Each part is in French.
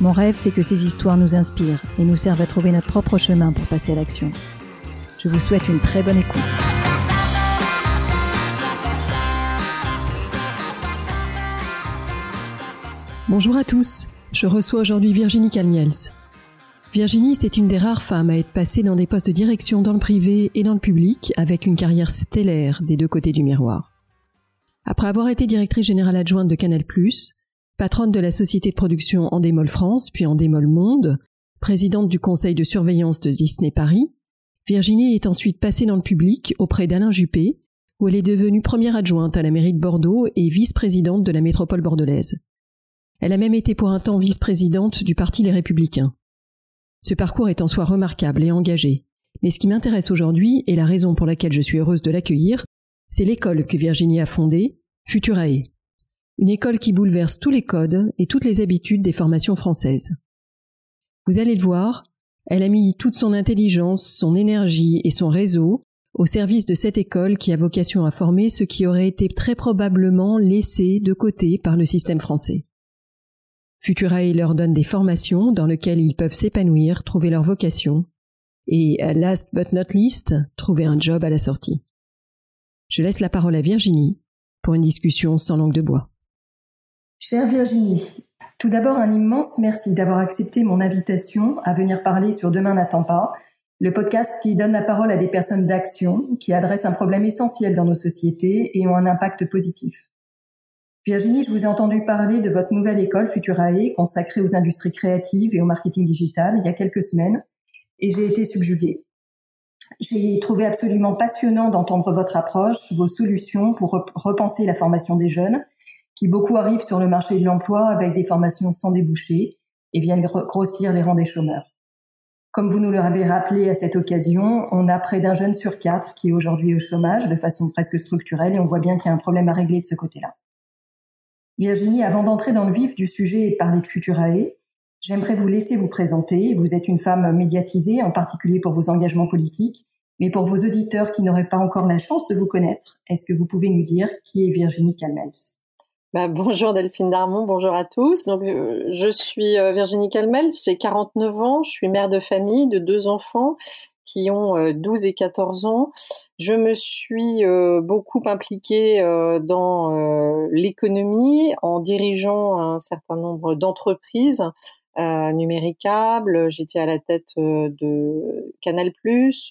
Mon rêve, c'est que ces histoires nous inspirent et nous servent à trouver notre propre chemin pour passer à l'action. Je vous souhaite une très bonne écoute. Bonjour à tous. Je reçois aujourd'hui Virginie Calmiels. Virginie, c'est une des rares femmes à être passée dans des postes de direction dans le privé et dans le public avec une carrière stellaire des deux côtés du miroir. Après avoir été directrice générale adjointe de Canal+, patronne de la société de production Endemol France, puis Endemol Monde, présidente du conseil de surveillance de Disney Paris, Virginie est ensuite passée dans le public auprès d'Alain Juppé, où elle est devenue première adjointe à la mairie de Bordeaux et vice-présidente de la métropole bordelaise. Elle a même été pour un temps vice-présidente du Parti Les Républicains. Ce parcours est en soi remarquable et engagé, mais ce qui m'intéresse aujourd'hui, et la raison pour laquelle je suis heureuse de l'accueillir, c'est l'école que Virginie a fondée, Futurae une école qui bouleverse tous les codes et toutes les habitudes des formations françaises. Vous allez le voir, elle a mis toute son intelligence, son énergie et son réseau au service de cette école qui a vocation à former ceux qui auraient été très probablement laissés de côté par le système français. Futurae leur donne des formations dans lesquelles ils peuvent s'épanouir, trouver leur vocation et, last but not least, trouver un job à la sortie. Je laisse la parole à Virginie pour une discussion sans langue de bois. Chère Virginie, tout d'abord un immense merci d'avoir accepté mon invitation à venir parler sur Demain n'attend pas, le podcast qui donne la parole à des personnes d'action qui adressent un problème essentiel dans nos sociétés et ont un impact positif. Virginie, je vous ai entendu parler de votre nouvelle école Futurae consacrée aux industries créatives et au marketing digital il y a quelques semaines et j'ai été subjuguée. J'ai trouvé absolument passionnant d'entendre votre approche, vos solutions pour repenser la formation des jeunes qui beaucoup arrivent sur le marché de l'emploi avec des formations sans débouché et viennent grossir les rangs des chômeurs. Comme vous nous l'avez rappelé à cette occasion, on a près d'un jeune sur quatre qui est aujourd'hui au chômage de façon presque structurelle et on voit bien qu'il y a un problème à régler de ce côté-là. Virginie, avant d'entrer dans le vif du sujet et de parler de Futurae, j'aimerais vous laisser vous présenter. Vous êtes une femme médiatisée, en particulier pour vos engagements politiques, mais pour vos auditeurs qui n'auraient pas encore la chance de vous connaître, est-ce que vous pouvez nous dire qui est Virginie Calmels bah, bonjour Delphine Darmon, bonjour à tous. Donc, euh, je suis euh, Virginie Calmel, j'ai 49 ans, je suis mère de famille de deux enfants qui ont 12 euh, et 14 ans. Je me suis beaucoup impliquée dans l'économie en dirigeant un certain nombre d'entreprises euh, numéricable. J'étais à la tête euh, de Canal+,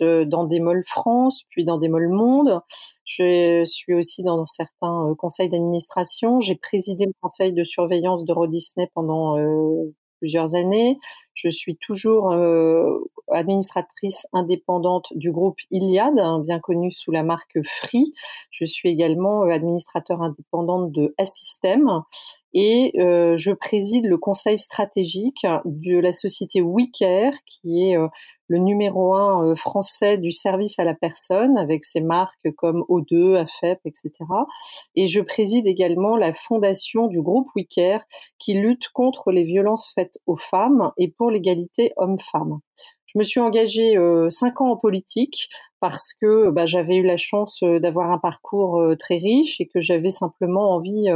euh, dans des France, puis dans des Monde. Je suis aussi dans certains conseils d'administration. J'ai présidé le conseil de surveillance d'Euro Disney pendant plusieurs années. Je suis toujours administratrice indépendante du groupe Iliad, hein, bien connu sous la marque Free. Je suis également administrateur indépendante de Assystem et euh, je préside le conseil stratégique de la société WeCare, qui est euh, le numéro un euh, français du service à la personne, avec ses marques comme O2, AFEP, etc. Et je préside également la fondation du groupe WeCare, qui lutte contre les violences faites aux femmes et pour l'égalité homme-femme. Je me suis engagée cinq ans en politique parce que bah, j'avais eu la chance d'avoir un parcours très riche et que j'avais simplement envie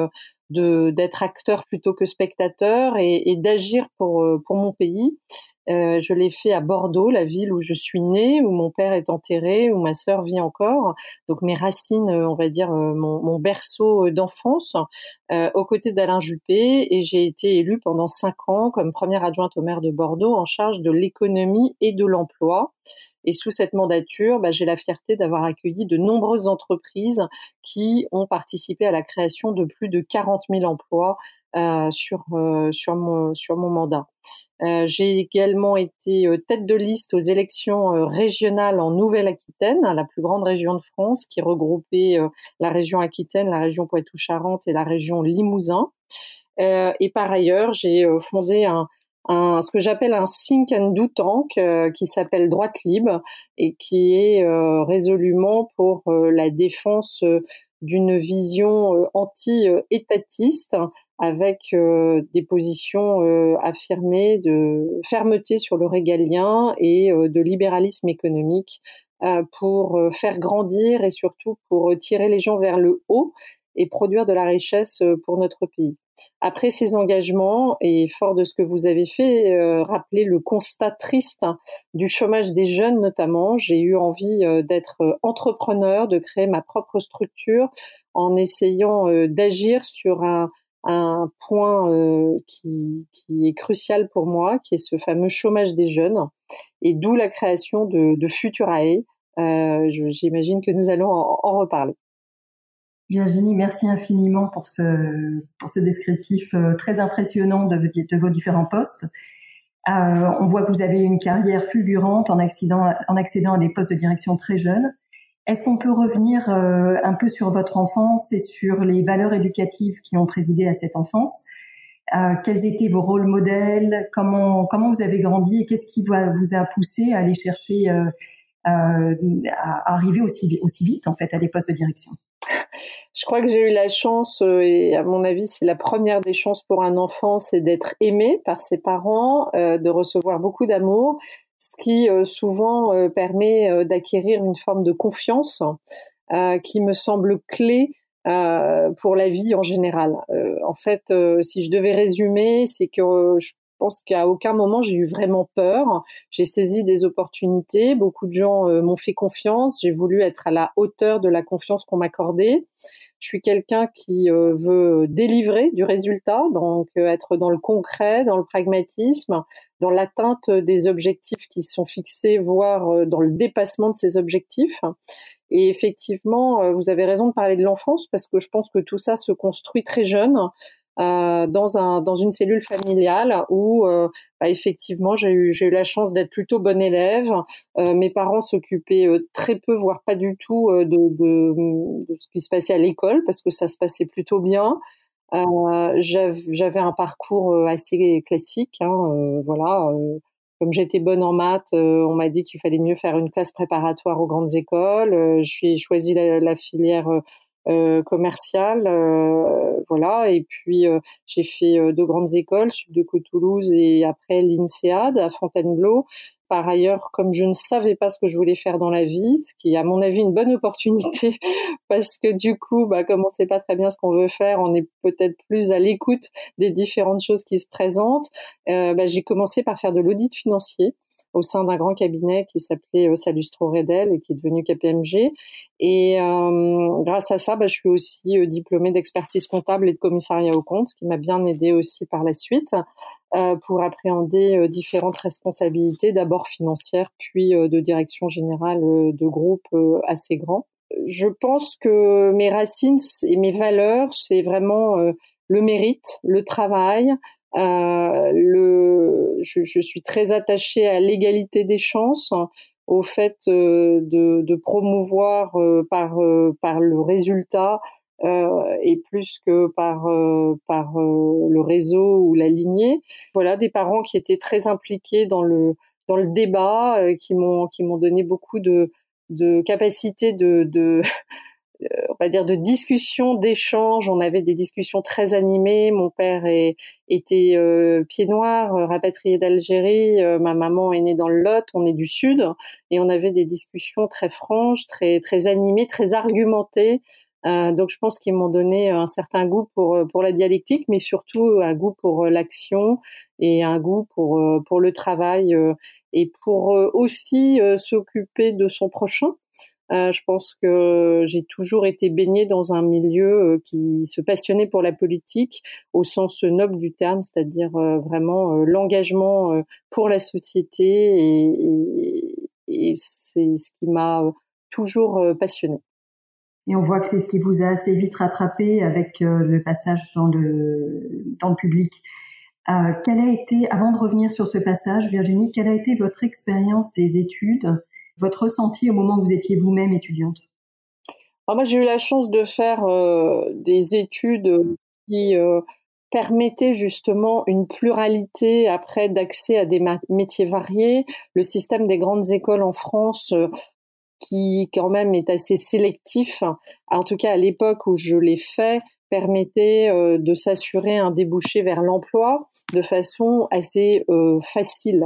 d'être acteur plutôt que spectateur et, d'agir euh, pour mon pays. Euh, je l'ai fait à Bordeaux, la ville où je suis née, où mon père est enterré, où ma sœur vit encore. Donc mes racines, euh, on va dire euh, mon, berceau d'enfance, euh, aux côtés d'Alain Juppé. Et j'ai été élue pendant cinq ans comme première adjointe au maire de Bordeaux en charge de l'économie et de l'emploi. Et sous cette mandature, bah, j'ai la fierté d'avoir accueilli de nombreuses entreprises qui ont participé à la création de plus de 40 000 emplois euh, sur euh, sur mon sur mon mandat. Euh, j'ai également été tête de liste aux élections régionales en Nouvelle-Aquitaine, la plus grande région de France, qui regroupait la région Aquitaine, la région Poitou-Charentes et la région Limousin. et par ailleurs, j'ai fondé un, un, ce que j'appelle un think and do tank qui s'appelle Droite Libre et qui est résolument pour la défense d'une vision anti-étatiste avec des positions affirmées de fermeté sur le régalien et de libéralisme économique pour faire grandir et surtout pour tirer les gens vers le haut et produire de la richesse pour notre pays. Après ces engagements, et fort de ce que vous avez fait, euh, rappeler le constat triste du chômage des jeunes notamment, j'ai eu envie euh, d'être euh, entrepreneur, de créer ma propre structure en essayant euh, d'agir sur un, un point qui, qui, est crucial pour moi, qui est ce fameux chômage des jeunes, et d'où la création de, de Futurae. J'imagine que nous allons en reparler. Virginie, merci infiniment pour ce, descriptif euh, très impressionnant de, vos différents postes. Euh, on voit que vous avez une carrière fulgurante en, accident, en accédant à des postes de direction très jeunes. Est-ce qu'on peut revenir euh, un peu sur votre enfance et sur les valeurs éducatives qui ont présidé à cette enfance? Euh, Quels étaient vos rôles modèles? Comment comment vous avez grandi et qu'est-ce qui vous a, poussé à aller chercher euh, à arriver aussi aussi vite en fait à des postes de direction? Je crois que j'ai eu la chance, euh, et à mon avis, c'est la première des chances pour un enfant, c'est d'être aimé par ses parents, euh, de recevoir beaucoup d'amour, ce qui euh, souvent permet d'acquérir une forme de confiance qui me semble clé pour la vie en général. en fait, si je devais résumer, c'est que je pense qu'à aucun moment j'ai eu vraiment peur. J'ai saisi des opportunités. Beaucoup de gens m'ont fait confiance. J'ai voulu être à la hauteur de la confiance qu'on m'accordait. Je suis quelqu'un qui euh, veut délivrer du résultat, donc euh, être dans le concret, dans le pragmatisme, dans l'atteinte des objectifs qui sont fixés, voire euh, dans le dépassement de ces objectifs. Et effectivement, vous avez raison de parler de l'enfance parce que je pense que tout ça se construit très jeune. Euh, dans, un, dans une cellule familiale où euh, bah, effectivement j'ai eu, eu la chance d'être plutôt bonne élève. Euh, mes parents s'occupaient très peu, voire pas du tout, de, de, ce qui se passait à l'école parce que ça se passait plutôt bien. J'avais un parcours assez classique, hein, voilà. comme j'étais bonne en maths, on m'a dit qu'il fallait mieux faire une classe préparatoire aux grandes écoles. j'ai choisi la, la filière euh, commercial, euh, voilà. Et puis euh, j'ai fait deux grandes écoles, Sud de Toulouse et après l'INSEAD à Fontainebleau. Par ailleurs, comme je ne savais pas ce que je voulais faire dans la vie, ce qui est à mon avis une bonne opportunité, parce que du coup, bah, comme on ne sait pas très bien ce qu'on veut faire, on est peut-être plus à l'écoute des différentes choses qui se présentent. Euh, bah, j'ai commencé par faire de l'audit financier au sein d'un grand cabinet qui s'appelait euh, Salustro Redel et qui est devenu KPMG. Et euh, grâce à ça, bah, je suis aussi euh, diplômée d'expertise comptable et de commissariat aux comptes, ce qui m'a bien aidé aussi par la suite pour appréhender différentes responsabilités, d'abord financières, puis de direction générale de groupes assez grands. Je pense que mes racines et mes valeurs, c'est vraiment le mérite, le travail, euh, le, je, je, suis très attachée à l'égalité des chances, au fait euh, de, de, promouvoir euh, par, par le résultat et plus que par, par le réseau ou la lignée. Voilà, des parents qui étaient très impliqués dans le, dans le débat, qui m'ont qui m'ont donné beaucoup de, de capacité de, de euh, on va dire de discussion, d'échange. On avait des discussions très animées. Mon père est, était euh, pied noir, euh, rapatrié d'Algérie. ma maman est née dans le Lot. On est du Sud et on avait des discussions très franches, très très animées, très argumentées. donc je pense qu'ils m'ont donné un certain goût pour pour la dialectique, mais surtout un goût pour l'action et un goût pour pour le travail et pour aussi s'occuper de son prochain. Euh, je pense que j'ai toujours été baignée dans un milieu euh, qui se passionnait pour la politique au sens noble du terme, c'est-à-dire euh, vraiment l'engagement pour la société et, c'est ce qui m'a toujours passionnée. Et on voit que c'est ce qui vous a assez vite rattrapé avec le passage dans le, dans le public. Quelle a été, avant de revenir sur ce passage, Virginie, quelle a été votre expérience des études votre ressenti au moment où vous étiez vous-même étudiante? Alors moi, j'ai eu la chance de faire euh, des études qui, euh, permettait justement une pluralité après d'accès à des métiers variés. Le système des grandes écoles en France qui quand même est assez sélectif, en tout cas à l'époque où je l'ai fait, permettait euh, de s'assurer un débouché vers l'emploi de façon assez euh, facile.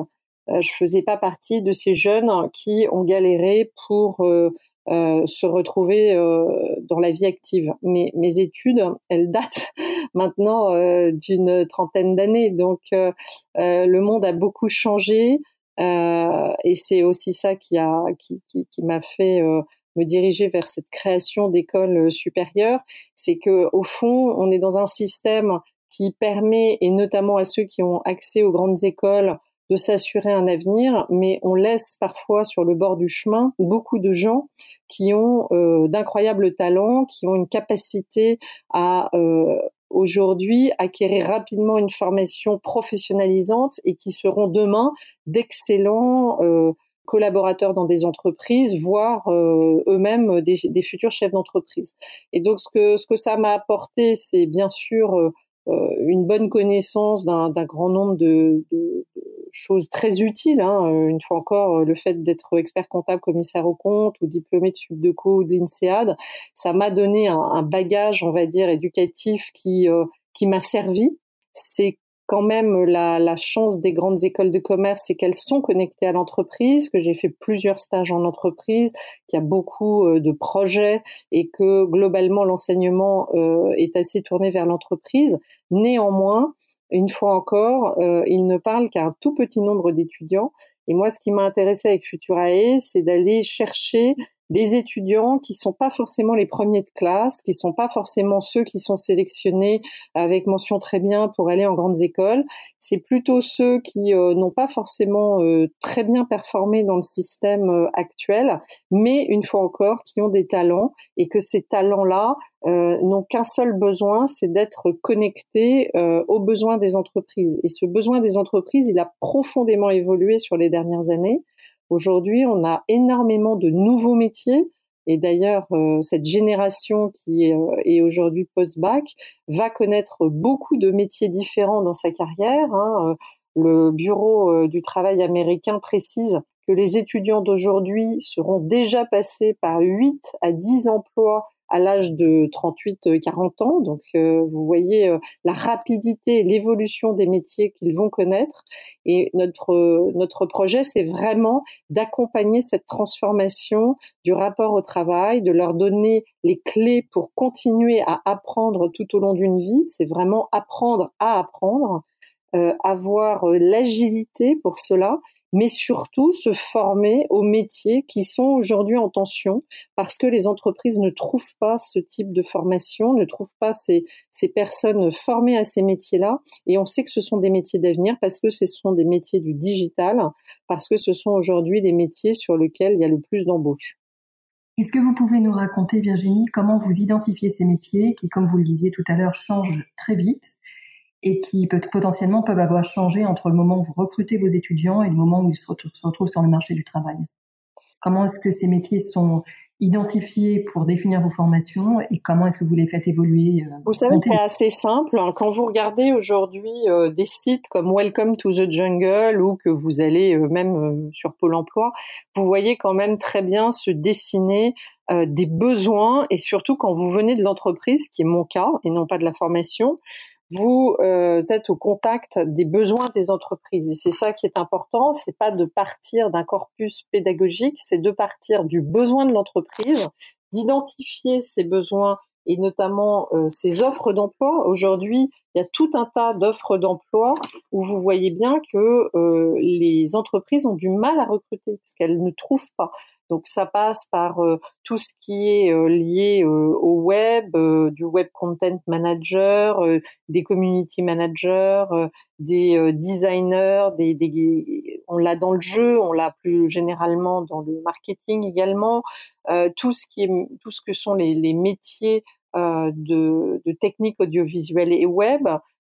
Euh, je faisais pas partie de ces jeunes qui ont galéré pour se retrouver dans la vie active. Mais mes études, elles datent maintenant d'une trentaine d'années, donc le monde a beaucoup changé. Euh, et c'est aussi ça qui a qui, qui, qui m'a fait euh, me diriger vers cette création d'écoles euh, supérieures, c'est que au fond, on est dans un système qui permet, et notamment à ceux qui ont accès aux grandes écoles, de s'assurer un avenir, mais on laisse parfois sur le bord du chemin beaucoup de gens qui ont euh, d'incroyables talents, qui ont une capacité à euh, aujourd'hui acquérir rapidement une formation professionnalisante et qui seront demain d'excellents euh, collaborateurs dans des entreprises, voire euh, eux-mêmes des, futurs chefs d'entreprise. Et donc ce que ce que ça m'a apporté, c'est bien sûr euh, une bonne connaissance d'un grand nombre de, de, chose très utile. Hein. Euh, une fois encore, euh, le fait d'être expert comptable, commissaire au compte ou diplômé de Subdeco ou de l'INSEAD, ça m'a donné un, un, bagage, on va dire, éducatif qui euh, qui m'a servi. C'est quand même la, la, chance des grandes écoles de commerce, c'est qu'elles sont connectées à l'entreprise, que j'ai fait plusieurs stages en entreprise, qu'il y a beaucoup de projets et que globalement l'enseignement euh, est assez tourné vers l'entreprise. Néanmoins, une fois encore, euh, il ne parle qu'à un tout petit nombre d'étudiants. Et moi, ce qui m'a intéressé avec Futurae, c'est d'aller chercher des étudiants qui sont pas forcément les premiers de classe, qui sont pas forcément ceux qui sont sélectionnés avec mention très bien pour aller en grandes écoles. C'est plutôt ceux qui euh, n'ont pas forcément euh, très bien performé dans le système euh, actuel, mais une fois encore, qui ont des talents et que ces talents-là n'ont qu'un seul besoin, c'est d'être connectés aux besoins des entreprises. Et ce besoin des entreprises, il a profondément évolué sur les dernières années. Aujourd'hui, on a énormément de nouveaux métiers. Et d'ailleurs, euh, cette génération qui est, euh, aujourd'hui post-bac va connaître beaucoup de métiers différents dans sa carrière. Hein. Euh, le Bureau du travail américain précise que les étudiants d'aujourd'hui seront déjà passés par 8 à 10 emplois à l'âge de 38-40 euh, ans. Donc, euh, vous voyez euh, la rapidité l'évolution des métiers qu'ils vont connaître. Et notre, notre projet, c'est vraiment d'accompagner cette transformation du rapport au travail, de leur donner les clés pour continuer à apprendre tout au long d'une vie. C'est vraiment apprendre à apprendre. avoir l'agilité pour cela mais surtout se former aux métiers qui sont aujourd'hui en tension parce que les entreprises ne trouvent pas ce type de formation, ne trouvent pas ces, personnes formées à ces métiers-là. Et on sait que ce sont des métiers d'avenir parce que ce sont des métiers du digital, parce que ce sont aujourd'hui des métiers sur lesquels il y a le plus d'embauches. Est-ce que vous pouvez nous raconter, Virginie, comment vous identifiez ces métiers qui, comme vous le disiez tout à l'heure, changent très vite et qui peut, potentiellement peuvent avoir changé entre le moment où vous recrutez vos étudiants et le moment où ils se, retrouvent sur le marché du travail. Comment est-ce que ces métiers sont identifiés pour définir vos formations et comment est-ce que vous les faites évoluer euh, Vous savez, c'est assez simple. Hein. Quand vous regardez aujourd'hui euh, des sites comme Welcome to the Jungle ou que vous allez euh, même sur Pôle Emploi, vous voyez quand même très bien se dessiner des besoins et surtout quand vous venez de l'entreprise, qui est mon cas et non pas de la formation, vous euh, êtes au contact des besoins des entreprises. Et c'est ça qui est important, c'est pas de partir d'un corpus pédagogique, c'est de partir du besoin de l'entreprise, d'identifier ces besoins et notamment euh, ces offres d'emploi. Aujourd'hui, il y a tout un tas d'offres d'emploi où vous voyez bien que euh, les entreprises ont du mal à recruter parce qu'elles ne trouvent pas. Donc ça passe par euh, tout ce qui est euh, lié euh, au web, du web content manager, des community managers, des designers, des, des on l'a dans le jeu, on l'a plus généralement dans le marketing également, tout ce qui est tout ce que sont les, les métiers de, de techniques audiovisuelles et web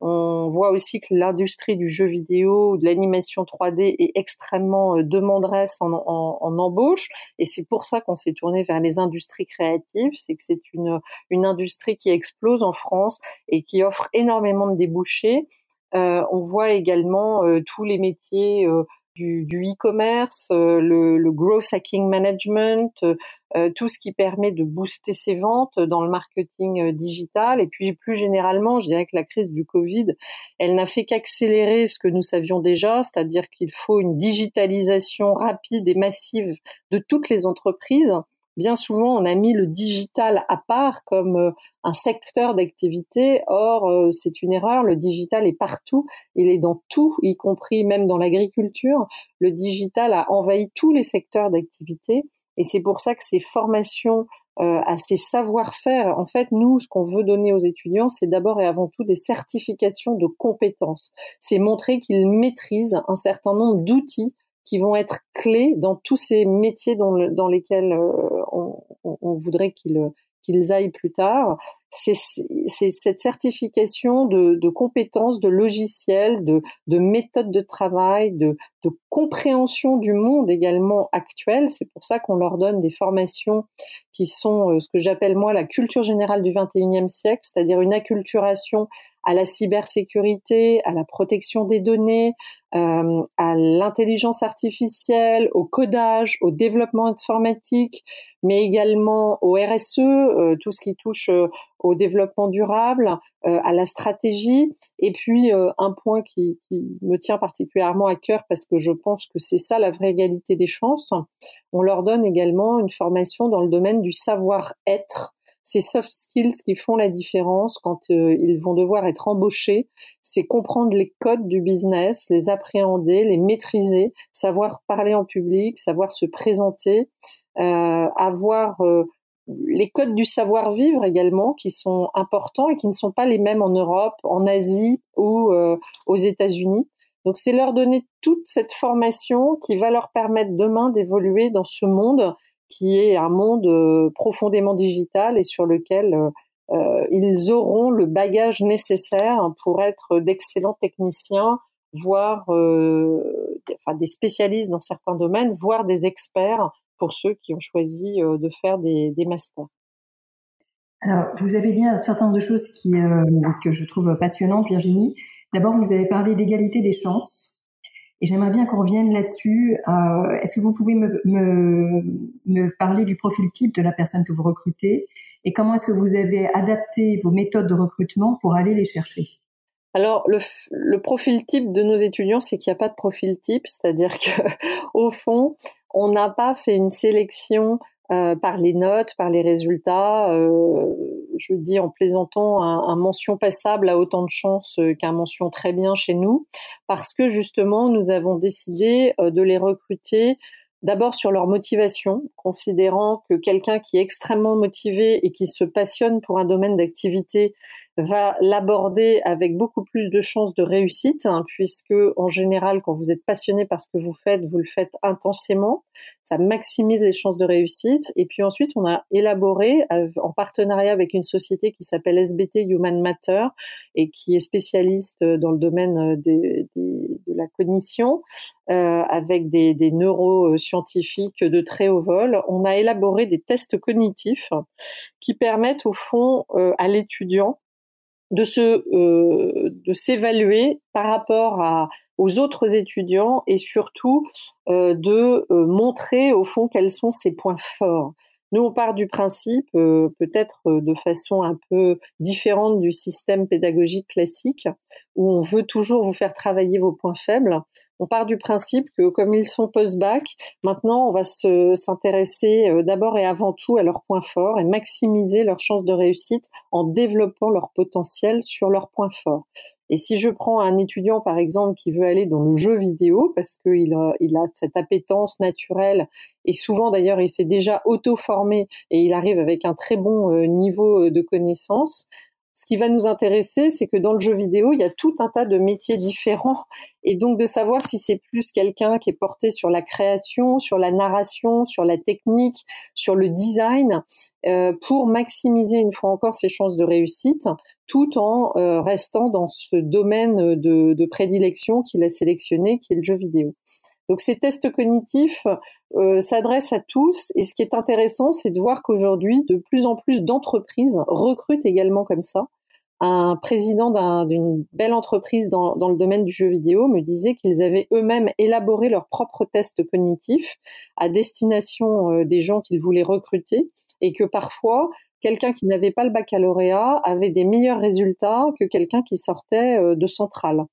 On voit aussi que l'industrie du jeu vidéo, de l'animation 3D est extrêmement euh, demanderesse en, embauche. Et c'est pour ça qu'on s'est tourné vers les industries créatives. C'est que c'est une, une industrie qui explose en France et qui offre énormément de débouchés. Euh, on voit également euh, tous les métiers du, e-commerce, euh, le, le, growth hacking management, euh, euh, tout ce qui permet de booster ses ventes dans le marketing digital. Et puis plus généralement, je dirais que la crise du Covid, elle n'a fait qu'accélérer ce que nous savions déjà, c'est-à-dire qu'il faut une digitalisation rapide et massive de toutes les entreprises bien souvent, on a mis le digital à part comme euh, un secteur d'activité. Or, euh, c'est une erreur. Le digital est partout. Il est dans tout, y compris même dans l'agriculture. Le digital a envahi tous les secteurs d'activité. Et c'est pour ça que ces formations euh, à ces savoir-faire, en fait, nous, ce qu'on veut donner aux étudiants, c'est d'abord et avant tout des certifications de compétences. C'est montrer qu'ils maîtrisent un certain nombre d'outils qui vont être clés dans tous ces métiers dans, lesquels euh, on, voudrait qu'ils qu'ils aillent plus tard. C'est cette certification de, de, compétences, de logiciels, de, de méthodes de travail, de, de, compréhension du monde également actuel. C'est pour ça qu'on leur donne des formations qui sont euh, ce que j'appelle moi la culture générale du 21e siècle, c'est-à-dire une acculturation à la cybersécurité, à la protection des données, euh, à l'intelligence artificielle, au codage, au développement informatique, mais également au RSE, euh, tout ce qui touche au développement durable, à la stratégie. Et puis un point qui, me tient particulièrement à cœur parce que je pense que c'est ça la vraie égalité des chances. On leur donne également une formation dans le domaine du savoir-être ces soft skills qui font la différence quand euh, ils vont devoir être embauchés, c'est comprendre les codes du business, les appréhender, les maîtriser, savoir parler en public, savoir se présenter, euh, avoir euh, les codes du savoir-vivre également qui sont importants et qui ne sont pas les mêmes en Europe, en Asie ou aux États-Unis. Donc c'est leur donner toute cette formation qui va leur permettre demain d'évoluer dans ce monde qui est un monde euh, profondément digital et sur lequel euh, euh, ils auront le bagage nécessaire pour être d'excellents techniciens, voire des spécialistes dans certains domaines, voire des experts pour ceux qui ont choisi de faire des, masters. Alors, vous avez dit un certain nombre de choses qui, que je trouve passionnantes, Virginie. D'abord, vous avez parlé d'égalité des chances. Et j'aimerais bien qu'on revienne là-dessus. Euh, est-ce que vous pouvez me, me, me, parler du profil type de la personne que vous recrutez? Et comment est-ce que vous avez adapté vos méthodes de recrutement pour aller les chercher? Alors, le, profil type de nos étudiants, c'est qu'il n'y a pas de profil type, c'est-à-dire que, au fond, on n'a pas fait une sélection euh, par les notes, par les résultats. Euh, je dis en plaisantant, un, mention passable a autant de chances euh, qu'un mention très bien chez nous, parce que justement, nous avons décidé de les recruter D'abord sur leur motivation, considérant que quelqu'un qui est extrêmement motivé et qui se passionne pour un domaine d'activité va l'aborder avec beaucoup plus de chances de réussite, hein, puisque en général, quand vous êtes passionné par ce que vous faites, vous le faites intensément, ça maximise les chances de réussite. Et puis ensuite, on a élaboré en partenariat avec une société qui s'appelle SBT Human Matter et qui est spécialiste dans le domaine de, de la cognition, euh, avec des, des neuroscientifiques de très haut vol. On a élaboré des tests cognitifs qui permettent au fond euh, à l'étudiant de se euh, de s'évaluer par rapport à aux autres étudiants et surtout euh, de euh, montrer au fond quels sont ses points forts. Nous, on part du principe, euh, peut-être euh, de façon un peu différente du système pédagogique classique, où on veut toujours vous faire travailler vos points faibles. On part du principe que comme ils sont post-bac, maintenant on va s'intéresser euh, d'abord et avant tout à leurs points forts et maximiser leurs chances de réussite en développant leur potentiel sur leurs points forts. Et si je prends un étudiant, par exemple, qui veut aller dans le jeu vidéo, parce qu'il a, il a cette appétence naturelle, et souvent d'ailleurs, il s'est déjà auto-formé et il arrive avec un très bon euh, niveau euh, de connaissance, ce qui va nous intéresser, c'est que dans le jeu vidéo, il y a tout un tas de métiers différents. Et donc de savoir si c'est plus quelqu'un qui est porté sur la création, sur la narration, sur la technique, sur le design, euh, pour maximiser une fois encore ses chances de réussite, tout en restant dans ce domaine de, prédilection qu'il a sélectionné, qui est le jeu vidéo. Donc ces tests cognitifs euh, s'adressent à tous et ce qui est intéressant, c'est de voir qu'aujourd'hui, de plus en plus d'entreprises recrutent également comme ça. Un président d'une belle entreprise dans, dans, le domaine du jeu vidéo me disait qu'ils avaient eux-mêmes élaboré leurs propres tests cognitifs à destination euh, des gens qu'ils voulaient recruter et que parfois quelqu'un qui n'avait pas le baccalauréat avait des meilleurs résultats que quelqu'un qui sortait euh, de centrale.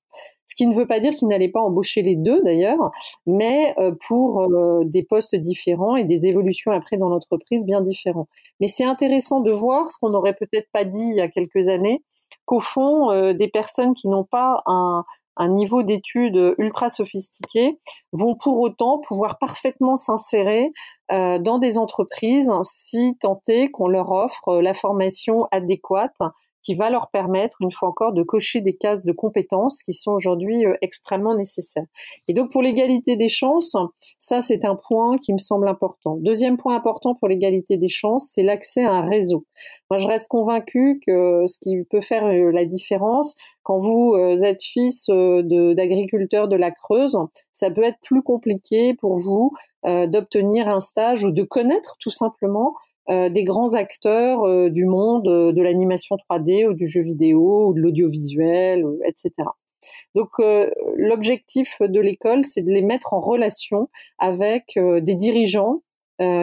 Ce qui ne veut pas dire qu'il n'allait pas embaucher les deux d'ailleurs, mais euh, pour euh, des postes différents et des évolutions après dans l'entreprise bien différents. Mais c'est intéressant de voir ce qu'on n'aurait peut-être pas dit il y a quelques années, qu'au fond, des personnes qui n'ont pas un, un niveau d'études ultra sophistiqué vont pour autant pouvoir parfaitement s'insérer euh, dans des entreprises si tenté qu'on leur offre la formation adéquate qui va leur permettre, une fois encore, de cocher des cases de compétences qui sont aujourd'hui euh, extrêmement nécessaires. Et donc, pour l'égalité des chances, ça, c'est un point qui me semble important. Deuxième point important pour l'égalité des chances, c'est l'accès à un réseau. Moi, je reste convaincue que ce qui peut faire euh, la différence, quand vous euh, êtes fils d'agriculteur de, la Creuse, ça peut être plus compliqué pour vous d'obtenir un stage ou de connaître tout simplement euh, des grands acteurs euh, du monde euh, de l'animation 3D ou du jeu vidéo ou de l'audiovisuel, etc. Donc l'objectif de l'école, c'est de les mettre en relation avec des dirigeants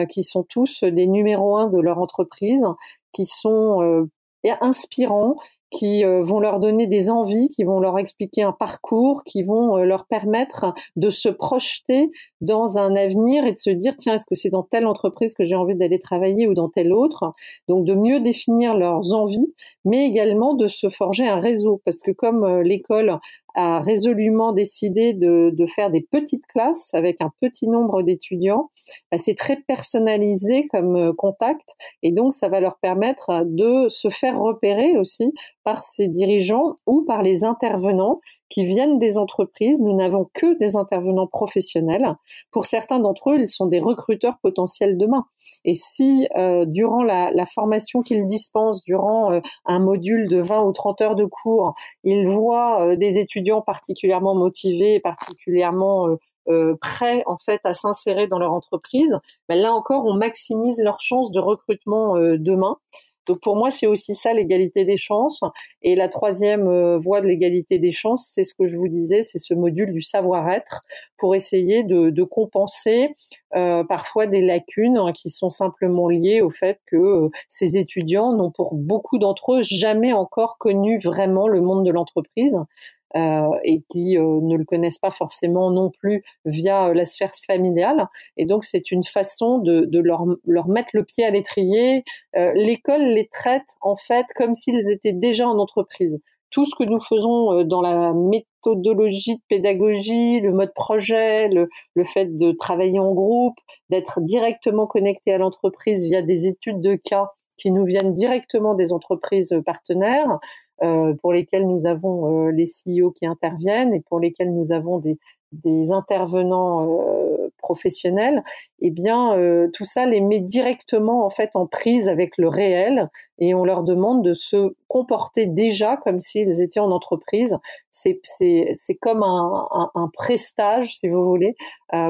qui sont tous des numéros un de leur entreprise, qui sont inspirants, qui euh, vont leur donner des envies, qui vont leur expliquer un parcours, qui vont euh, leur permettre de se projeter dans un avenir et de se dire tiens est-ce que c'est dans telle entreprise que j'ai envie d'aller travailler ou dans telle autre? Donc de mieux définir leurs envies mais également de se forger un réseau. Parce que comme euh, l'école a résolument décidé de, de, faire des petites classes avec un petit nombre d'étudiants, bah, c'est très personnalisé comme euh, contact et donc ça va leur permettre de se faire repérer aussi par ces dirigeants ou par les intervenants qui viennent des entreprises. Nous n'avons que des intervenants professionnels. Pour certains d'entre eux, ils sont des recruteurs potentiels demain. Et si euh, durant la, la formation qu'ils dispensent, durant euh, un module de 20 ou 30 heures de cours, ils voient euh, des étudiants particulièrement motivés, particulièrement prêts en fait à s'insérer dans leur entreprise, ben là encore, on maximise leurs chances de recrutement demain. Donc pour moi, c'est aussi ça l'égalité des chances. Et la troisième euh, voie de l'égalité des chances, c'est ce que je vous disais, c'est ce module du savoir-être pour essayer de, compenser euh, parfois des lacunes hein, qui sont simplement liées au fait que euh, ces étudiants n'ont pour beaucoup d'entre eux jamais encore connu vraiment le monde de l'entreprise. Euh, et qui euh, ne le connaissent pas forcément non plus via euh, la sphère familiale. Et donc c'est une façon de, de leur, leur, mettre le pied à l'étrier. L'école les traite en fait comme s'ils étaient déjà en entreprise. Tout ce que nous faisons dans la méthodologie de pédagogie, le mode projet, le, le fait de travailler en groupe, d'être directement connecté à l'entreprise via des études de cas qui nous viennent directement des entreprises partenaires, pour lesquels nous avons euh, les CEO qui interviennent et pour lesquels nous avons des, des intervenants euh, professionnels, eh bien tout ça les met directement en fait en prise avec le réel et on leur demande de se comporter déjà comme s'ils étaient en entreprise. C'est comme un, un, un prestage si vous voulez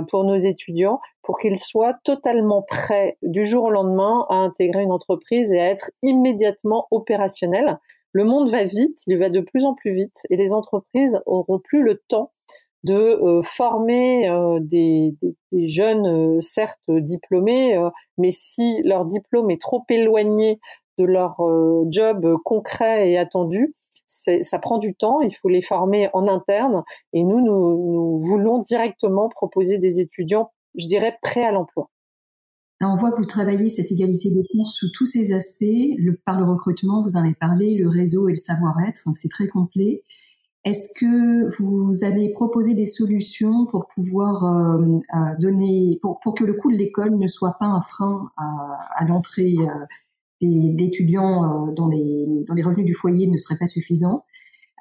pour nos étudiants pour qu'ils soient totalement prêts du jour au lendemain à intégrer une entreprise et à être immédiatement opérationnels le monde va vite, il va de plus en plus vite, et les entreprises auront plus le temps de euh, former euh, des, jeunes, euh, certes diplômés, mais si leur diplôme est trop éloigné de leur job concret et attendu, ça prend du temps, il faut les former en interne, et nous, nous voulons directement proposer des étudiants, je dirais, prêts à l'emploi on voit que vous travaillez cette égalité des chances sous tous ces aspects. Par le recrutement, vous en avez parlé, le réseau et le savoir-être, donc c'est très complet. Est-ce que vous allez proposer des solutions pour pouvoir euh, donner, pour, que le coût de l'école ne soit pas un frein à, l'entrée euh, d'étudiants euh, dont, les, revenus du foyer ne seraient pas suffisants?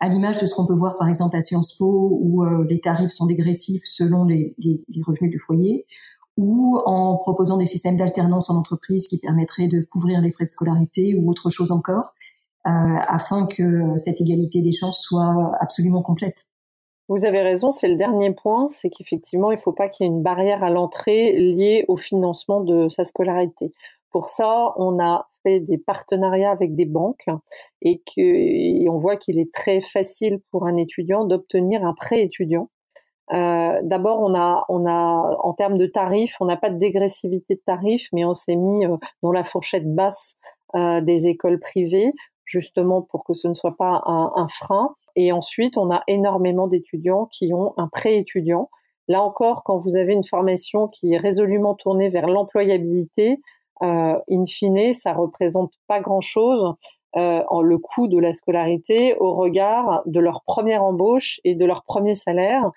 À l'image de ce qu'on peut voir par exemple à Sciences Po où euh, les tarifs sont dégressifs selon les revenus du foyer, ou en proposant des systèmes d'alternance en entreprise qui permettraient de couvrir les frais de scolarité ou autre chose encore. afin que cette égalité des chances soit absolument complète. Vous avez raison, c'est le dernier point, c'est qu'effectivement, il ne faut pas qu'il y ait une barrière à l'entrée liée au financement de sa scolarité. Pour ça, on a fait des partenariats avec des banques et, que, on voit qu'il est très facile pour un étudiant d'obtenir un prêt étudiant. Euh, D'abord, on a, on a, en termes de tarifs, on n'a pas de dégressivité de tarifs, mais on s'est mis euh, dans la fourchette basse euh, des écoles privées, justement pour que ce ne soit pas un, un frein. Et ensuite, on a énormément d'étudiants qui ont un prêt étudiant. Là encore, quand vous avez une formation qui est résolument tournée vers l'employabilité, euh, in fine, ça représente pas grand-chose euh, en le coût de la scolarité au regard de leur première embauche et de leur premier salaire.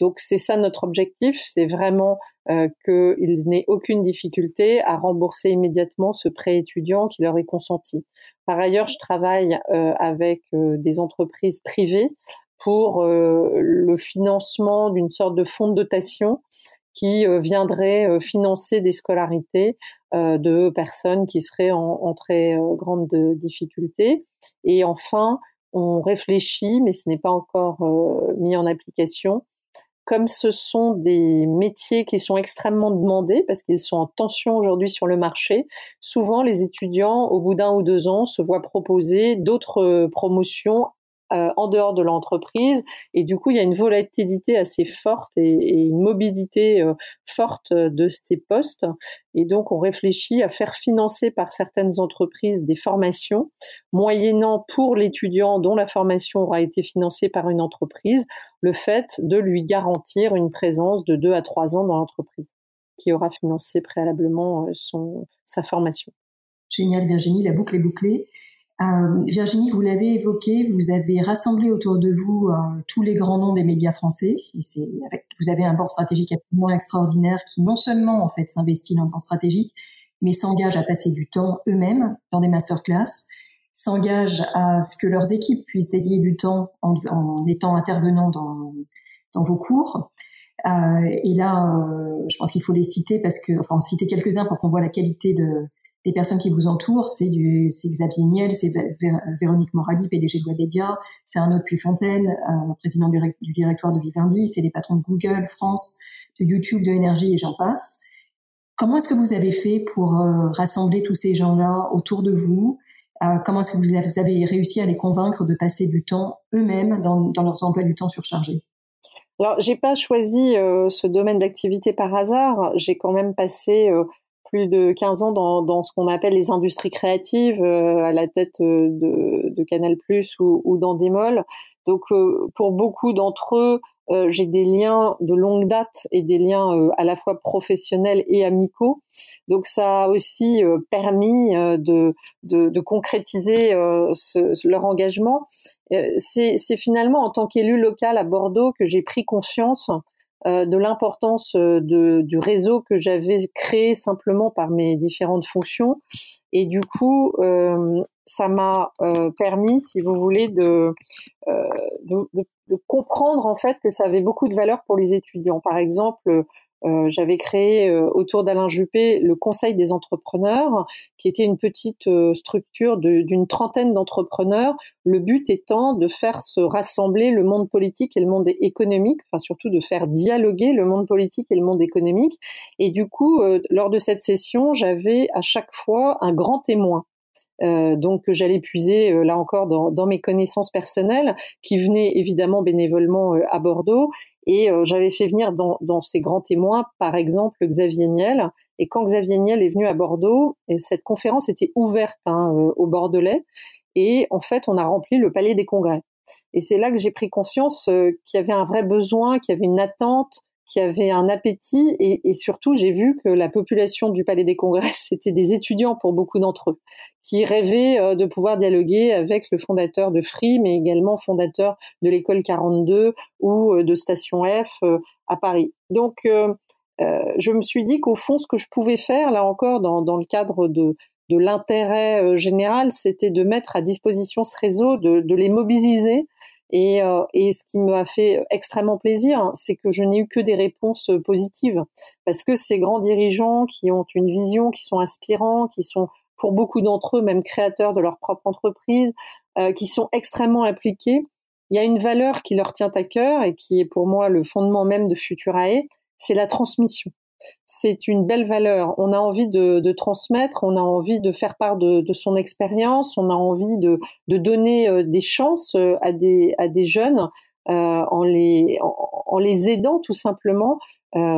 Donc c'est ça notre objectif, c'est vraiment euh, qu'ils n'aient aucune difficulté à rembourser immédiatement ce prêt étudiant qui leur est consenti. Par ailleurs, je travaille euh, avec euh, des entreprises privées pour le financement d'une sorte de fonds de dotation qui viendrait financer des scolarités euh, de personnes qui seraient en, très euh, grande difficulté. Et enfin, on réfléchit, mais ce n'est pas encore euh, mis en application, comme ce sont des métiers qui sont extrêmement demandés parce qu'ils sont en tension aujourd'hui sur le marché, souvent les étudiants, au bout d'un ou deux ans, se voient proposer d'autres promotions euh, en dehors de l'entreprise. Et du coup, il y a une volatilité assez forte et, une mobilité euh, forte de ces postes. Et donc, on réfléchit à faire financer par certaines entreprises des formations, moyennant pour l'étudiant dont la formation aura été financée par une entreprise, le fait de lui garantir une présence de deux à trois ans dans l'entreprise qui aura financé préalablement euh, son, sa formation. Génial, Virginie, la boucle est bouclée. Euh, Virginie, vous l'avez évoqué, vous avez rassemblé autour de vous euh, tous les grands noms des médias français. Et avec, vous avez un board stratégique absolument extraordinaire qui non seulement en fait s'investit dans le board stratégique, mais s'engage à passer du temps eux-mêmes dans des masterclass, s'engage à ce que leurs équipes puissent dédier du temps en, en étant intervenants dans, dans vos cours. Euh, et là, euh, je pense qu'il faut les citer parce que, enfin, en citer quelques-uns pour qu'on voit la qualité de, les personnes qui vous entourent, c'est du, c'est Xavier Niel, c'est Véronique Morali, PDG de Webedia, c'est Arnaud Puyfontaine, euh, président du, directoire de Vivendi, c'est les patrons de Google, France, de YouTube, de Énergie et j'en passe. Comment est-ce que vous avez fait pour euh, rassembler tous ces gens-là autour de vous? Euh, Comment est-ce que vous avez réussi à les convaincre de passer du temps eux-mêmes dans, leurs emplois du temps surchargés? Alors, j'ai pas choisi euh, ce domaine d'activité par hasard. J'ai quand même passé plus de 15 ans dans, dans ce qu'on appelle les industries créatives, euh, à la tête euh, de, de Canal Plus ou, ou d'Endemol. Donc, euh, pour beaucoup d'entre eux, j'ai des liens de longue date et des liens à la fois professionnels et amicaux. Donc ça a aussi permis de, de, de, concrétiser ce, leur engagement. C'est finalement en tant qu'élu local à Bordeaux que j'ai pris conscience euh, de l'importance euh, du réseau que j'avais créé simplement par mes différentes fonctions. Et du coup, euh, ça m'a permis, si vous voulez, de, de, comprendre en fait que ça avait beaucoup de valeur pour les étudiants. Par exemple, euh, j'avais créé euh, autour d'Alain Juppé le Conseil des entrepreneurs, qui était une petite euh, structure d'une trentaine d'entrepreneurs. Le but étant de faire se rassembler le monde politique et le monde économique, enfin surtout de faire dialoguer le monde politique et le monde économique. Et du coup, lors de cette session, j'avais à chaque fois un grand témoin. Euh, donc j'allais puiser là encore dans, mes connaissances personnelles, qui venaient évidemment bénévolement à Bordeaux. Et j'avais fait venir dans, dans, ces grands témoins, par exemple, Xavier Niel. Et quand Xavier Niel est venu à Bordeaux, cette conférence était ouverte hein, au Bordelais. Et en fait, on a rempli le palais des congrès. Et c'est là que j'ai pris conscience qu'il y avait un vrai besoin, qu'il y avait une attente, qui avaient un appétit et, surtout j'ai vu que la population du Palais des Congrès c'était des étudiants pour beaucoup d'entre eux qui rêvaient euh, de pouvoir dialoguer avec le fondateur de Free mais également fondateur de l'école 42 ou euh, de Station F euh, à Paris. Donc je me suis dit qu'au fond ce que je pouvais faire là encore dans, le cadre de l'intérêt général, c'était de mettre à disposition ce réseau, de les mobiliser et, euh, et, ce qui m'a fait extrêmement plaisir, hein, c'est que je n'ai eu que des réponses euh, positives, parce que ces grands dirigeants qui ont une vision, qui sont inspirants, qui sont pour beaucoup d'entre eux même créateurs de leur propre entreprise, qui sont extrêmement impliqués. Il y a une valeur qui leur tient à cœur et qui est pour moi le fondement même de Futurae, c'est la transmission c'est une belle valeur. On a envie de, transmettre, on a envie de faire part de, son expérience, on a envie de, donner euh, des chances euh, à des, à des jeunes euh, en, les, en, les aidant tout simplement,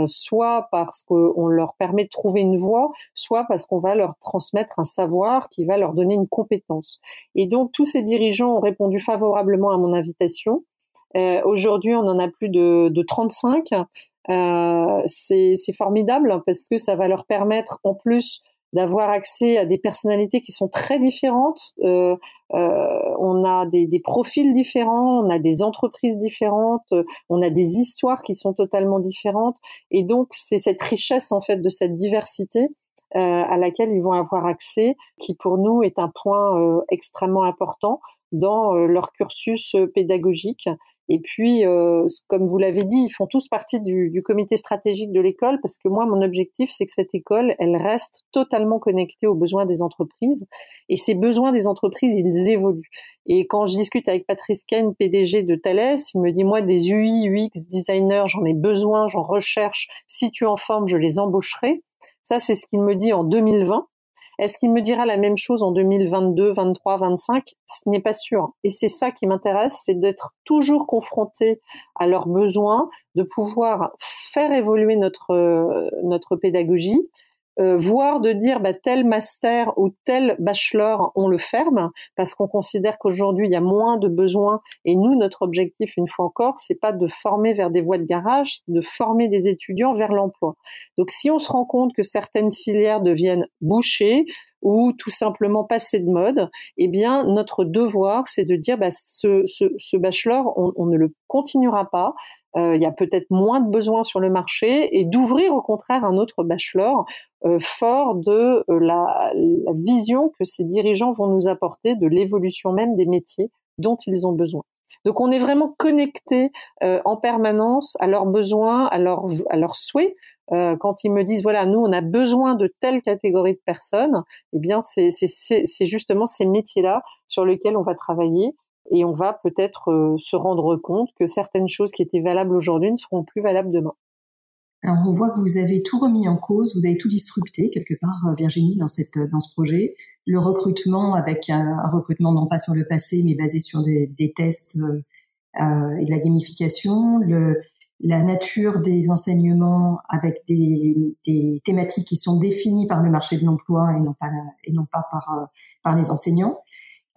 soit parce qu'on leur permet de trouver une voie, soit parce qu'on va leur transmettre un savoir qui va leur donner une compétence. Et donc tous ces dirigeants ont répondu favorablement à mon invitation. Aujourd'hui, on en a plus de, de 35 euh, c'est formidable parce que ça va leur permettre en plus d'avoir accès à des personnalités qui sont très différentes. Euh, euh, on a des, des, profils différents, on a des entreprises différentes, on a des histoires qui sont totalement différentes. Et donc, c'est cette richesse en fait de cette diversité euh, à laquelle ils vont avoir accès, qui pour nous est un point euh, extrêmement important dans leur cursus pédagogique et puis, euh, comme vous l'avez dit, ils font tous partie du, du comité stratégique de l'école parce que moi, mon objectif, c'est que cette école, elle reste totalement connectée aux besoins des entreprises. Et ces besoins des entreprises, ils évoluent. Et quand je discute avec Patrice Kane, PDG de Thales, il me dit, moi, des UI, UX designers, j'en ai besoin, j'en recherche. Si tu en formes, je les embaucherai. Ça, c'est ce qu'il me dit en 2020. Est-ce qu'il me dira la même chose en 2022, 23, 25 Ce n'est pas sûr. Et c'est ça qui m'intéresse, c'est d'être toujours confronté à leurs besoins, de pouvoir faire évoluer notre euh, notre pédagogie, euh, voire de dire bah, tel master ou tel bachelor, on le ferme parce qu'on considère qu'aujourd'hui il y a moins de besoins. Et nous, notre objectif, une fois encore, c'est pas de former vers des voies de garage, de former des étudiants vers l'emploi. Donc, si on se rend compte que certaines filières deviennent bouchées, ou tout simplement passer de mode, eh bien notre devoir c'est de dire bah, ce, ce, ce bachelor on, on, ne le continuera pas, il y a peut-être moins de besoins sur le marché et d'ouvrir au contraire un autre bachelor euh, fort de euh, la, la, vision que ces dirigeants vont nous apporter de l'évolution même des métiers dont ils ont besoin. Donc on est vraiment connecté en permanence à leurs besoins, à leurs à leurs souhaits. quand ils me disent voilà nous on a besoin de telle catégorie de personnes, eh bien c'est c'est justement ces métiers là sur lesquels on va travailler et on va peut-être euh, se rendre compte que certaines choses qui étaient valables aujourd'hui ne seront plus valables demain. Alors on voit que vous avez tout remis en cause, vous avez tout disrupté quelque part, euh, Virginie, euh, dans ce projet. Le recrutement avec un, recrutement non pas sur le passé mais basé sur des, tests et de la gamification, la nature des enseignements avec des, thématiques qui sont définies par le marché de l'emploi et non pas par les enseignants.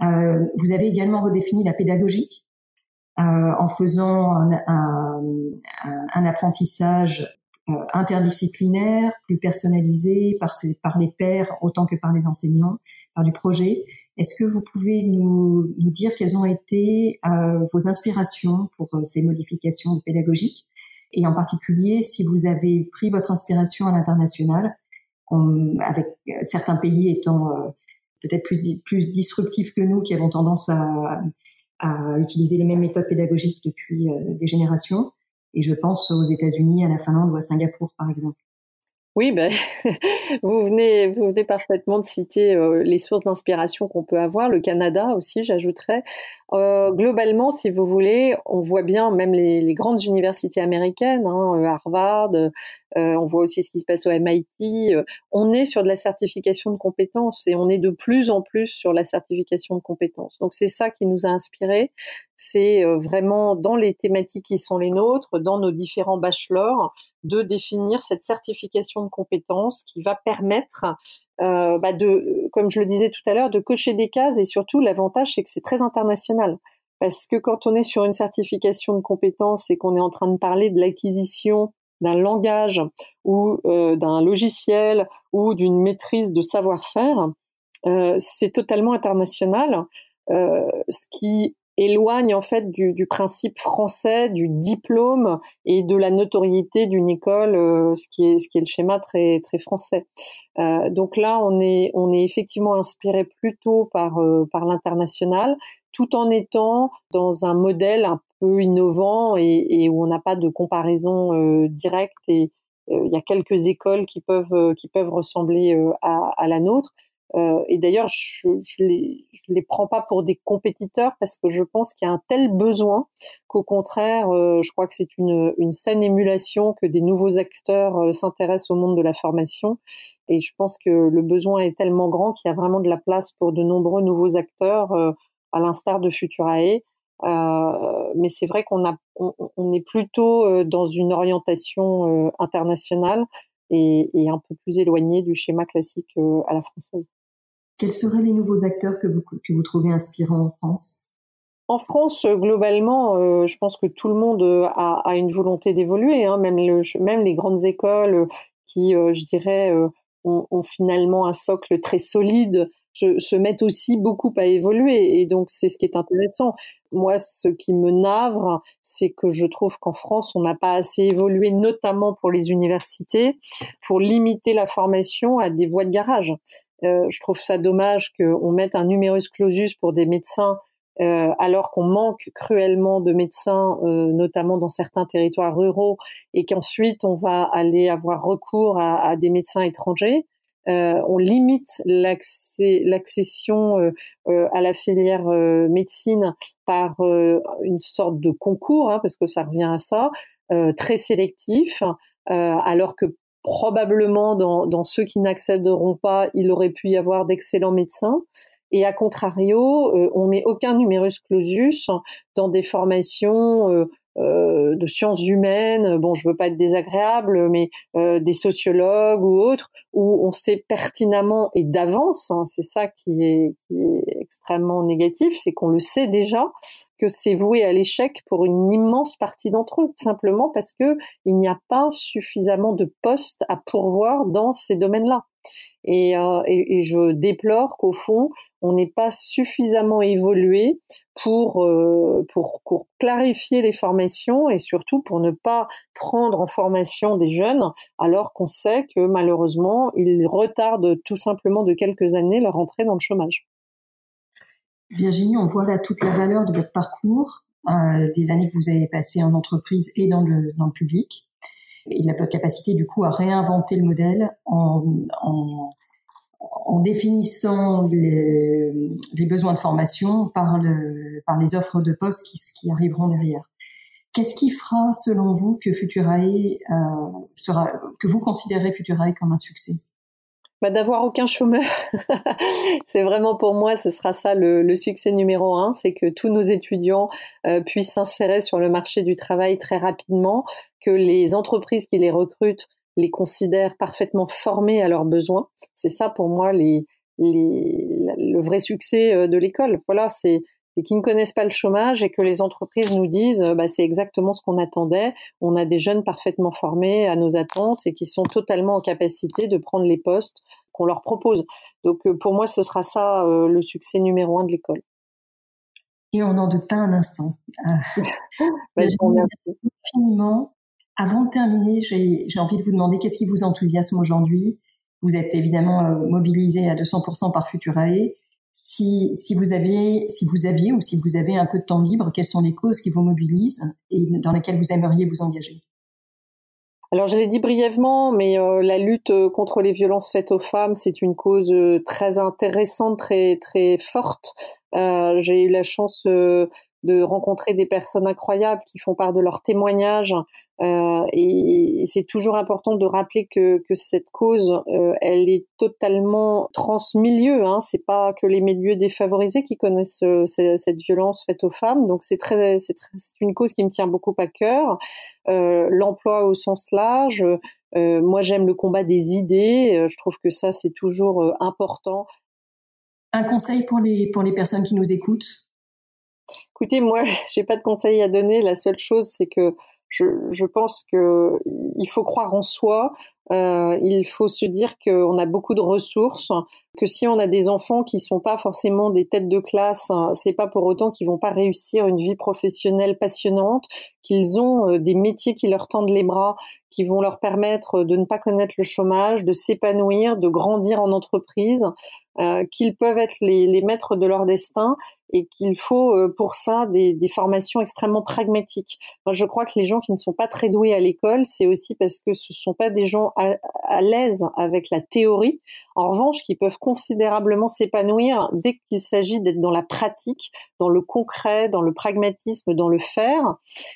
Euh, vous avez également redéfini la pédagogie euh, en faisant un, un, un apprentissage euh, interdisciplinaire, plus personnalisé par, ses, par les pairs autant que par les enseignants, par du projet. Est-ce que vous pouvez nous, nous, dire quelles ont été euh, vos inspirations pour ces modifications pédagogiques? Et en particulier si vous avez pris votre inspiration à l'international, avec certains pays étant peut-être plus, plus disruptifs que nous qui avons tendance à, utiliser les mêmes méthodes pédagogiques depuis euh, des générations. Et je pense aux États-Unis, à la Finlande ou à Singapour, par exemple. Oui, ben, vous, venez, parfaitement de citer euh, les sources d'inspiration qu'on peut avoir. Le Canada aussi, j'ajouterais. Euh, globalement, si vous voulez, on voit bien même les, grandes universités américaines, hein, Harvard, on voit aussi ce qui se passe au MIT. on est sur de la certification de compétences et on est de plus en plus sur la certification de compétences. Donc c'est ça qui nous a inspiré. C'est vraiment dans les thématiques qui sont les nôtres, dans nos différents bachelors, de définir cette certification de compétences qui va permettre euh, bah de, comme je le disais tout à l'heure, de cocher des cases et surtout l'avantage c'est que c'est très international. Parce que quand on est sur une certification de compétences et qu'on est en train de parler de l'acquisition d'un langage ou euh, d'un logiciel ou d'une maîtrise de savoir-faire, euh, c'est totalement international. Euh, ce qui éloigne en fait du, principe français du diplôme et de la notoriété d'une école, ce qui est le schéma très français. Donc là, on est effectivement inspiré plutôt par par l'international, tout en étant dans un modèle un peu innovant et, et où on n'a pas de comparaison euh, directe et il y a quelques écoles qui peuvent qui peuvent ressembler à, à la nôtre euh, et d'ailleurs, je, je les, je les prends pas pour des compétiteurs parce que je pense qu'il y a un tel besoin qu'au contraire, euh, je crois que c'est une, une saine émulation que des nouveaux acteurs euh, s'intéressent au monde de la formation. Et je pense que le besoin est tellement grand qu'il y a vraiment de la place pour de nombreux nouveaux acteurs, à l'instar de Futurae. Mais c'est vrai qu'on a, on, on, est plutôt dans une orientation internationale et, et, un peu plus éloigné du schéma classique à la française. Quels seraient les nouveaux acteurs que vous, que vous trouvez inspirants en France? En France, globalement, euh, je pense que tout le monde euh, a, a une volonté d'évoluer, hein, même, le, même les grandes écoles euh, qui, euh, je dirais, euh, ont, finalement un socle très solide, se, se, mettent aussi beaucoup à évoluer. Et donc, c'est ce qui est intéressant. Moi, ce qui me navre, c'est que je trouve qu'en France, on n'a pas assez évolué, notamment pour les universités, pour limiter la formation à des voies de garage. Euh, je trouve ça dommage qu'on mette un numerus clausus pour des médecins euh, alors qu'on manque cruellement de médecins, euh, notamment dans certains territoires ruraux, et qu'ensuite on va aller avoir recours à, à des médecins étrangers. Euh, on limite l'accession euh, à la filière médecine par une sorte de concours, hein, parce que ça revient à ça, très sélectif, alors que probablement dans, dans ceux qui n'accéderont pas, il aurait pu y avoir d'excellents médecins. Et à contrario, euh, on met aucun numerus clausus dans des formations euh, euh, de sciences humaines, bon, je veux pas être désagréable, mais euh, des sociologues ou autres, où on sait pertinemment et d'avance, hein, c'est ça qui est, qui est, extrêmement négatif, c'est qu'on le sait déjà que c'est voué à l'échec pour une immense partie d'entre eux, simplement parce que il n'y a pas suffisamment de postes à pourvoir dans ces domaines-là. Et, euh, et, je déplore qu'au fond, on n'ait pas suffisamment évolué pour, euh, pour, pour, clarifier les formations et surtout pour ne pas prendre en formation des jeunes alors qu'on sait que malheureusement, ils retardent tout simplement de quelques années leur entrée dans le chômage. Virginie, on voit là toute la valeur de votre parcours, euh, des années que vous avez passées en entreprise et dans le, dans le public et la, votre capacité du coup à réinventer le modèle en, en, en définissant les, les, besoins de formation par, le, par les offres de postes qui, qui arriveront derrière. Qu'est-ce qui fera, selon vous, que Futurae euh, sera, que vous considérez Futurae comme un succès? Bah, d'avoir aucun chômeur. c'est vraiment pour moi, ce sera ça le, le succès numéro un, c'est que tous nos étudiants euh, puissent s'insérer sur le marché du travail très rapidement, que les entreprises qui les recrutent les considèrent parfaitement formés à leurs besoins. C'est ça pour moi les, les, le vrai succès euh, de l'école. Voilà, c'est et qui ne connaissent pas le chômage et que les entreprises nous disent bah, c'est exactement ce qu'on attendait. On a des jeunes parfaitement formés à nos attentes et qui sont totalement en capacité de prendre les postes qu'on leur propose. Donc euh, pour moi, ce sera ça euh, le succès numéro un de l'école. Et on n'en doute pas un instant. bah, infiniment. Avant de terminer, j'ai envie de vous demander qu'est-ce qui vous enthousiasme aujourd'hui? Vous êtes évidemment euh, mobilisé à 200% par Futurae si, si, vous aviez, si vous aviez ou si vous avez un peu de temps libre, quelles sont les causes qui vous mobilisent et dans lesquelles vous aimeriez vous engager? Alors je l'ai dit brièvement, mais euh, la lutte euh, contre les violences faites aux femmes, c'est une cause euh, très intéressante, très très forte. J'ai eu la chance de rencontrer des personnes incroyables qui font part de leurs témoignages. Euh, et, c'est toujours important de rappeler que, que cette cause, euh, elle est totalement transmilieu. Hein. C'est pas que les milieux défavorisés qui connaissent euh, cette, violence faite aux femmes. Donc c'est très, c'est une cause qui me tient beaucoup à cœur. Euh, l'emploi au sens large. Euh, moi, j'aime le combat des idées. je trouve que ça, c'est toujours important. Un conseil pour les pour les personnes qui nous écoutent? Écoutez, moi, j'ai pas de conseils à donner. La seule chose, c'est que je, je, pense que il faut croire en soi. Euh, il faut se dire qu'on a beaucoup de ressources, que si on a des enfants qui sont pas forcément des têtes de classe, c'est pas pour autant qu'ils vont pas réussir une vie professionnelle passionnante, qu'ils ont euh, des métiers qui leur tendent les bras, qui vont leur permettre de ne pas connaître le chômage, de s'épanouir, de grandir en entreprise, euh, qu'ils peuvent être les, les maîtres de leur destin et qu'il faut euh, pour ça des, formations extrêmement pragmatiques. Moi, je crois que les gens qui ne sont pas très doués à l'école, c'est aussi parce que ce sont pas des gens à, à l'aise avec la théorie. En revanche, qui peuvent considérablement s'épanouir dès qu'il s'agit d'être dans la pratique, dans le concret, dans le pragmatisme, dans le faire.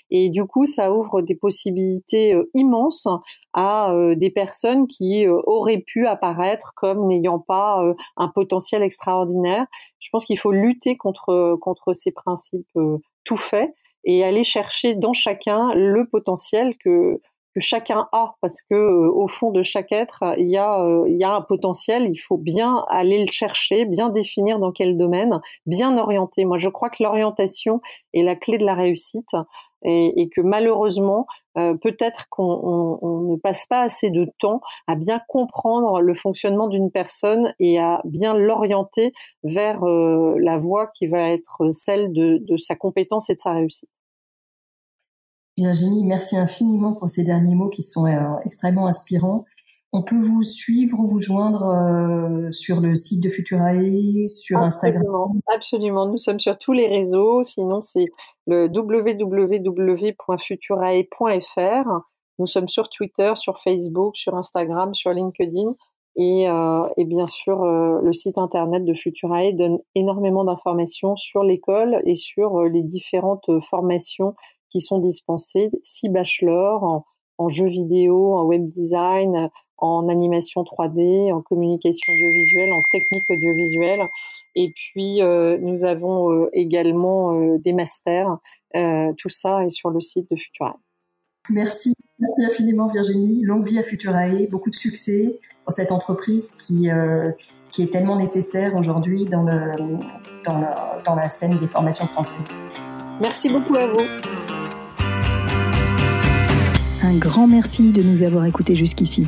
Et du coup, ça ouvre des possibilités euh, immenses à euh, des personnes qui auraient pu apparaître comme n'ayant pas un potentiel extraordinaire. Je pense qu'il faut lutter contre contre ces principes euh, tout faits et aller chercher dans chacun le potentiel que que chacun a parce que euh, au fond de chaque être il y a euh, il y a un potentiel. Il faut bien aller le chercher bien définir dans quel domaine bien orienter. Moi je crois que l'orientation est la clé de la réussite et, que malheureusement, euh, peut-être qu'on ne passe pas assez de temps à bien comprendre le fonctionnement d'une personne et à bien l'orienter vers euh, la voie qui va être celle de, sa compétence et de sa réussite. Virginie, merci infiniment pour ces derniers mots qui sont euh, extrêmement inspirants. On peut vous suivre, vous joindre euh, sur le site de Futurae, sur Instagram? Absolument, nous sommes sur tous les réseaux. Sinon, c'est le www.futurae.fr. Nous sommes sur Twitter, sur Facebook, sur Instagram, sur LinkedIn. Et, euh, bien sûr, euh, le site internet de Futurae donne énormément d'informations sur l'école et sur les différentes formations qui sont dispensées, six bachelors en, en jeux vidéo, en web design, en animation 3D, en communication audiovisuelle, en technique audiovisuelle. Et puis, euh, nous avons euh, également euh, des masters. tout ça est sur le site de Futurae. Merci. Merci infiniment Virginie. Longue vie à Futurae. Beaucoup de succès pour cette entreprise qui, qui est tellement nécessaire aujourd'hui dans, le, dans, dans la scène des formations françaises. Merci beaucoup à vous. Un grand merci de nous avoir écoutés jusqu'ici.